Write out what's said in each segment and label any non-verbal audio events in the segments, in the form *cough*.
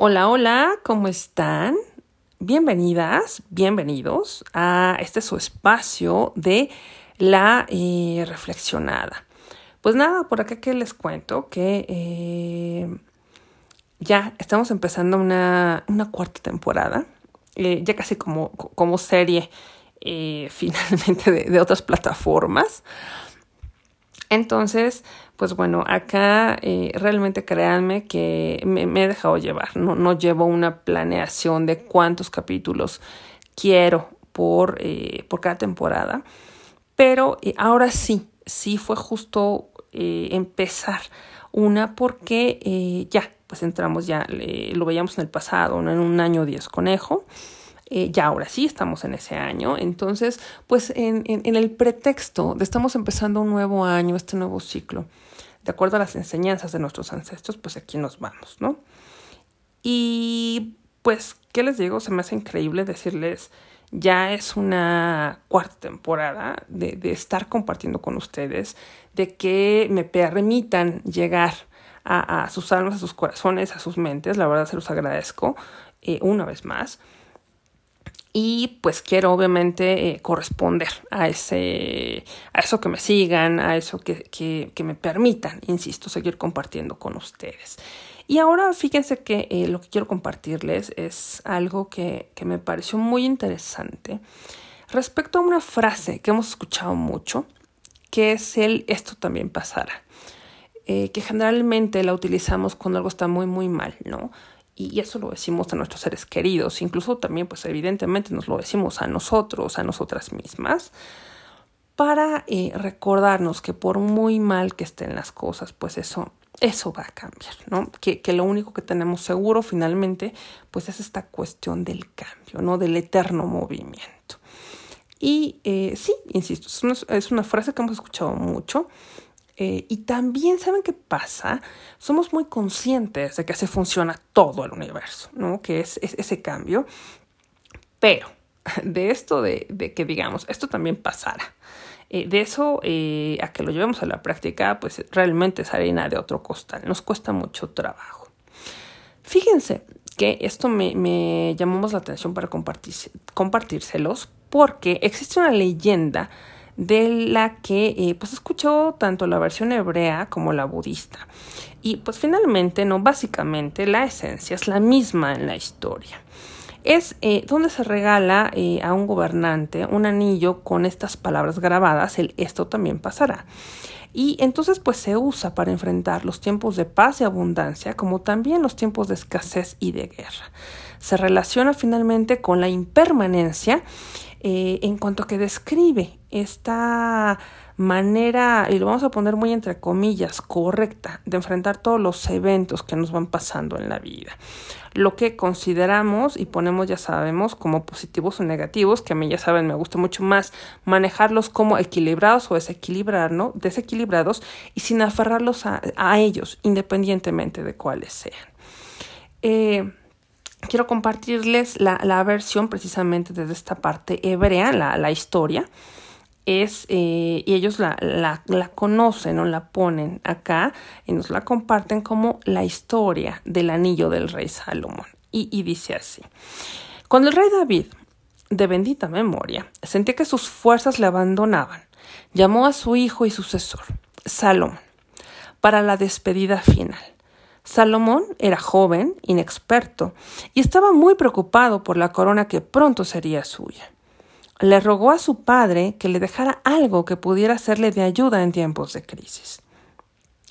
Hola, hola, ¿cómo están? Bienvenidas, bienvenidos a este su espacio de la eh, reflexionada. Pues nada, por acá que les cuento que eh, ya estamos empezando una, cuarta temporada, eh, ya casi como serie *laughs* finalmente de otras plataformas. Entonces, pues bueno, acá eh, realmente créanme que me, he dejado llevar, no, no llevo una planeación de cuántos capítulos quiero por, eh, por cada temporada, pero eh, ahora sí, sí fue justo empezar una porque ya, pues entramos ya, lo veíamos en el pasado, en un año 10 conejo. Eh, ya ahora sí estamos en ese año. Entonces, pues en, en, el pretexto de estamos empezando un nuevo año, este nuevo ciclo, de acuerdo a las enseñanzas de nuestros ancestros, pues aquí nos vamos, ¿no? Y pues, ¿qué les digo? Se me hace increíble decirles, ya es una cuarta temporada de, de estar compartiendo con ustedes, de que me permitan llegar a, a, sus almas, a sus corazones, a sus mentes. La verdad se los agradezco eh, una vez más y pues quiero obviamente eh, corresponder a ese a eso que me sigan a eso que, que, que, me permitan insisto seguir compartiendo con ustedes. Y ahora fíjense que eh, lo que quiero compartirles es algo que, que me pareció muy interesante respecto a una frase que hemos escuchado mucho que es el esto también pasará eh, que generalmente la utilizamos cuando algo está muy muy mal no y eso lo decimos a nuestros seres queridos, incluso también pues evidentemente nos lo decimos a nosotros, a nosotras mismas, para eh, recordarnos que por muy mal que estén las cosas, pues eso, eso va a cambiar, ¿no? Que, que lo único que tenemos seguro finalmente, pues es esta cuestión del cambio, ¿no? Del eterno movimiento. Y eh, sí, insisto, es una, es una frase que hemos escuchado mucho, eh, y también, ¿saben qué pasa? Somos muy conscientes de que así funciona todo el universo, ¿no? Que es, ese cambio. Pero *laughs* de esto de, que digamos, esto también pasará. Eh, de eso eh, a que lo llevemos a la práctica, pues realmente es harina de otro costal. Nos cuesta mucho trabajo. Fíjense que esto me, me llamamos la atención para compartírselos porque existe una leyenda de la que eh, pues escuchó tanto la versión hebrea como la budista. Y pues finalmente, no, básicamente la esencia es la misma en la historia. Es eh, donde se regala eh, a un gobernante un anillo con estas palabras grabadas, el esto también pasará. Y entonces pues se usa para enfrentar los tiempos de paz y abundancia como también los tiempos de escasez y de guerra. Se relaciona finalmente con la impermanencia en cuanto que describe esta manera, y lo vamos a poner muy entre comillas, correcta de enfrentar todos los eventos que nos van pasando en la vida. Lo que consideramos y ponemos, ya sabemos, como positivos o negativos, que a mí ya saben, me gusta mucho más manejarlos como equilibrados o desequilibrar, desequilibrados y sin aferrarlos a, ellos, independientemente de cuáles sean. Eh, quiero compartirles la, la, versión precisamente desde esta parte hebrea, la historia. Es, eh, y ellos la, conocen o la ponen acá y nos la comparten como la historia del anillo del rey Salomón. Y, y dice así. Cuando el rey David, de bendita memoria, sentía que sus fuerzas le abandonaban, llamó a su hijo y sucesor, Salomón, para la despedida final Salomón era joven, inexperto, y estaba muy preocupado por la corona que pronto sería suya. Le rogó a su padre que le dejara algo que pudiera serle de ayuda en tiempos de crisis.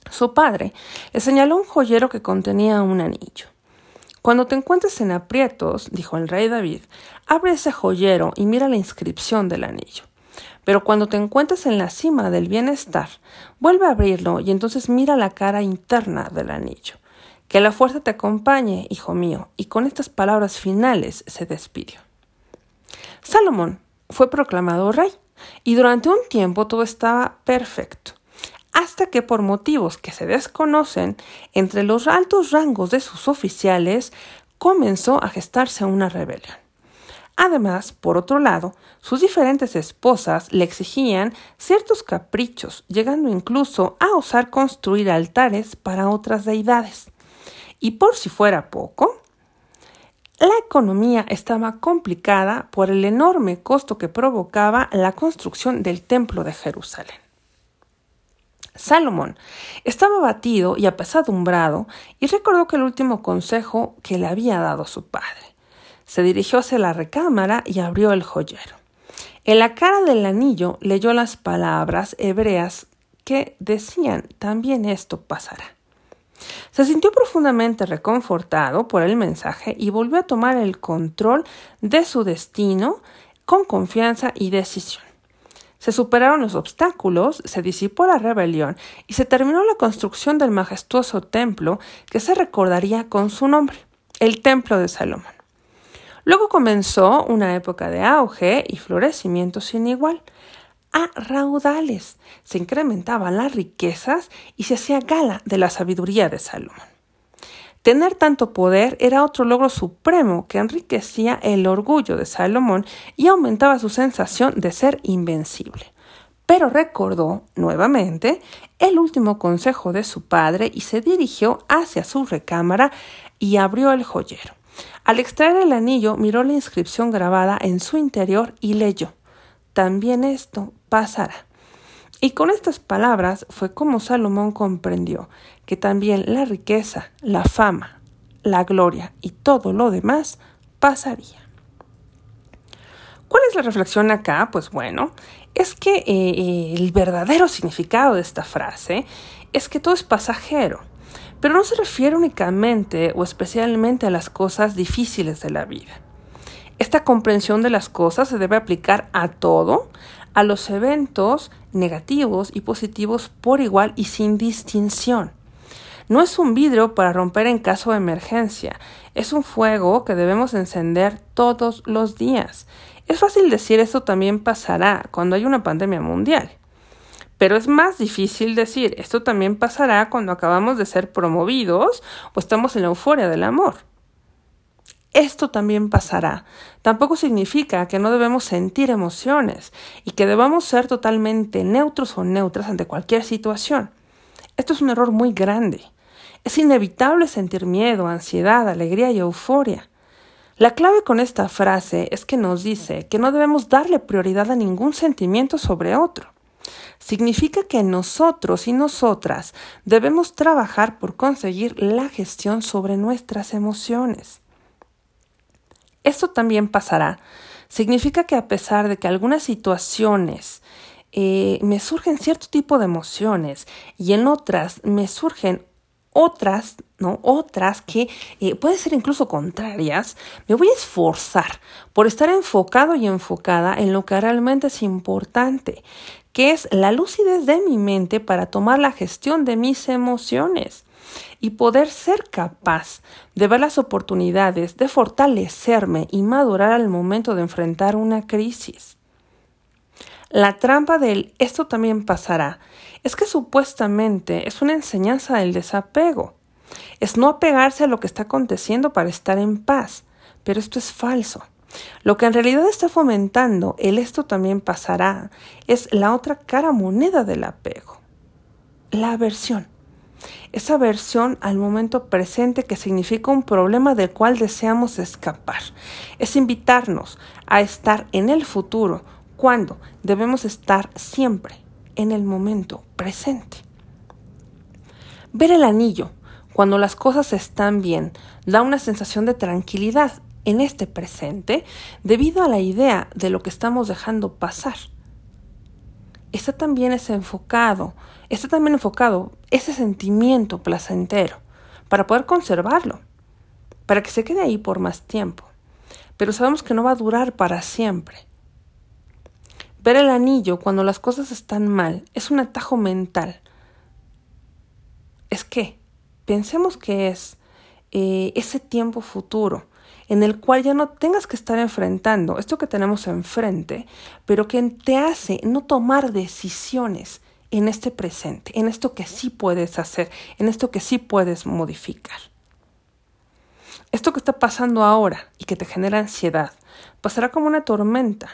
Su padre le señaló un joyero que contenía un anillo. Cuando te encuentres en aprietos, dijo el rey David, abre ese joyero y mira la inscripción del anillo. Pero cuando te encuentres en la cima del bienestar, vuelve a abrirlo y entonces mira la cara interna del anillo. Que la fuerza te acompañe, hijo mío. Y con estas palabras finales se despidió. Salomón fue proclamado rey, y durante un tiempo todo estaba perfecto, hasta que por motivos que se desconocen, entre los altos rangos de sus oficiales comenzó a gestarse una rebelión. Además, por otro lado, sus diferentes esposas le exigían ciertos caprichos, llegando incluso a osar construir altares para otras deidades. Y por si fuera poco, La economía estaba complicada por el enorme costo que provocaba la construcción del Templo de Jerusalén. Salomón estaba abatido y apesadumbrado y recordó que el último consejo que le había dado su padre. Se dirigió hacia la recámara y abrió el joyero. En la cara del anillo leyó las palabras hebreas que decían también esto pasará. Se sintió profundamente reconfortado por el mensaje y volvió a tomar el control de su destino con confianza y decisión. Se superaron los obstáculos, se disipó la rebelión y se terminó la construcción del majestuoso templo que se recordaría con su nombre, el Templo de Salomón. Luego comenzó una época de auge y florecimiento sin igual raudales. Se incrementaban las riquezas y se hacía gala de la sabiduría de Salomón. Tener tanto poder era otro logro supremo que enriquecía el orgullo de Salomón y aumentaba su sensación de ser invencible. Pero recordó nuevamente el último consejo de su padre y se dirigió hacia su recámara y abrió el joyero. Al extraer el anillo miró la inscripción grabada en su interior y leyó también esto pasará. Y con estas palabras fue como Salomón comprendió que también la riqueza, la fama, la gloria y todo lo demás pasaría. ¿Cuál es la reflexión acá? Pues bueno, es que eh, eh, el verdadero significado de esta frase es que todo es pasajero, pero no se refiere únicamente o especialmente a las cosas difíciles de la vida. Esta comprensión de las cosas se debe aplicar a todo, a los eventos negativos y positivos por igual y sin distinción. No es un vidrio para romper en caso de emergencia, es un fuego que debemos encender todos los días. Es fácil decir esto también pasará cuando hay una pandemia mundial. Pero es más difícil decir esto también pasará cuando acabamos de ser promovidos o estamos en la euforia del amor esto también pasará. Tampoco significa que no debemos sentir emociones y que debamos ser totalmente neutros o neutras ante cualquier situación. Esto es un error muy grande. Es inevitable sentir miedo, ansiedad, alegría y euforia. La clave con esta frase es que nos dice que no debemos darle prioridad a ningún sentimiento sobre otro. Significa que nosotros y nosotras debemos trabajar por conseguir la gestión sobre nuestras emociones. Esto también pasará. Significa que a pesar de que algunas situaciones eh, me surgen cierto tipo de emociones y en otras me surgen otras, ¿no? Otras que eh, pueden ser incluso contrarias, me voy a esforzar por estar enfocado y enfocada en lo que realmente es importante, que es la lucidez de mi mente para tomar la gestión de mis emociones y poder ser capaz de ver las oportunidades, de fortalecerme y madurar al momento de enfrentar una crisis. La trampa del esto también pasará es que supuestamente es una enseñanza del desapego. Es no apegarse a lo que está aconteciendo para estar en paz, pero esto es falso. Lo que en realidad está fomentando el esto también pasará es la otra cara moneda del apego, la aversión esa versión al momento presente que significa un problema del cual deseamos escapar. Es invitarnos a estar en el futuro cuando debemos estar siempre en el momento presente. Ver el anillo cuando las cosas están bien da una sensación de tranquilidad en este presente debido a la idea de lo que estamos dejando pasar. Está también es enfocado está también enfocado ese sentimiento placentero para poder conservarlo, para que se quede ahí por más tiempo. Pero sabemos que no va a durar para siempre. Ver el anillo cuando las cosas están mal es un atajo mental. Es que pensemos que es eh, ese tiempo futuro en el cual ya no tengas que estar enfrentando esto que tenemos enfrente, pero que te hace no tomar decisiones en este presente, en esto que sí puedes hacer, en esto que sí puedes modificar. Esto que está pasando ahora y que te genera ansiedad pasará como una tormenta,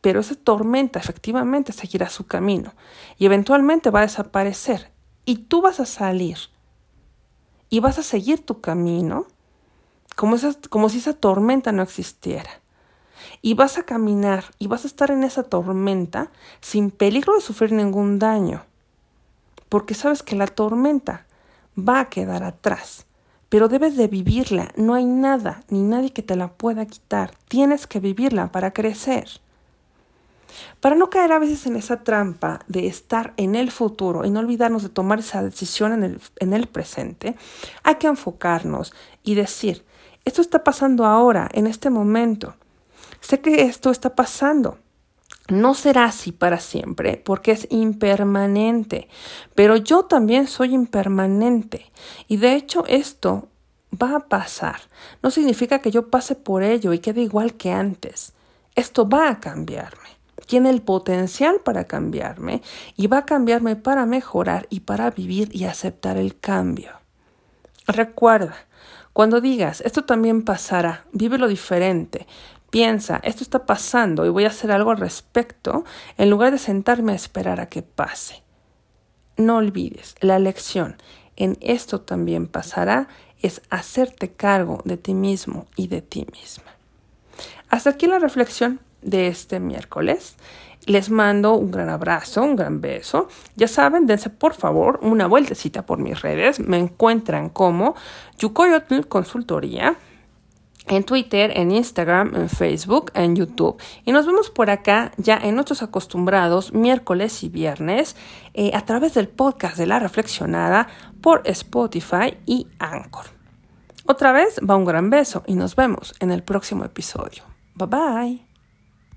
pero esa tormenta efectivamente seguirá su camino y eventualmente va a desaparecer y tú vas a salir y vas a seguir tu camino como, como si esa tormenta no existiera. Y vas a caminar y vas a estar en esa tormenta sin peligro de sufrir ningún daño. Porque sabes que la tormenta va a quedar atrás. Pero debes de vivirla. No hay nada ni nadie que te la pueda quitar. Tienes que vivirla para crecer. Para no caer a veces en esa trampa de estar en el futuro y no olvidarnos de tomar esa decisión en el, en el presente, hay que enfocarnos y decir, esto está pasando ahora, en este momento. Sé que esto está pasando. No será así para siempre porque es impermanente, pero yo también soy impermanente y de hecho esto va a pasar. No significa que yo pase por ello y quede igual que antes. Esto va a cambiarme tiene el potencial para cambiarme y va a cambiarme para mejorar y para vivir y aceptar el cambio. Recuerda, cuando digas, esto también pasará, vive lo diferente, piensa, esto está pasando y voy a hacer algo al respecto, en lugar de sentarme a esperar a que pase. No olvides, la lección en esto también pasará es hacerte cargo de ti mismo y de ti misma. Hasta aquí la reflexión de este miércoles. Les mando un gran abrazo, un gran beso. Ya saben, dense por favor una vueltecita por mis redes. Me encuentran como Yukoyotl Consultoría en Twitter, en Instagram, en Facebook, en YouTube. Y nos vemos por acá ya en nuestros acostumbrados miércoles y viernes eh, a través del podcast de La Reflexionada por Spotify y Anchor. Otra vez va un gran beso y nos vemos en el próximo episodio. Bye bye.